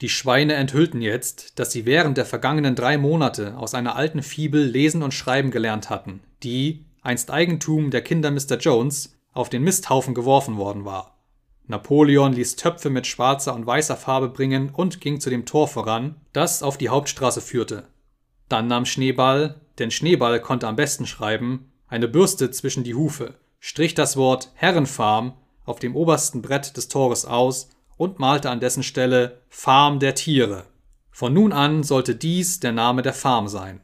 Die Schweine enthüllten jetzt, dass sie während der vergangenen drei Monate aus einer alten Fibel lesen und schreiben gelernt hatten, die, einst Eigentum der Kinder Mr. Jones, auf den Misthaufen geworfen worden war. Napoleon ließ Töpfe mit schwarzer und weißer Farbe bringen und ging zu dem Tor voran, das auf die Hauptstraße führte. Dann nahm Schneeball, denn Schneeball konnte am besten schreiben, eine Bürste zwischen die Hufe, strich das Wort Herrenfarm auf dem obersten Brett des Tores aus und malte an dessen Stelle Farm der Tiere. Von nun an sollte dies der Name der Farm sein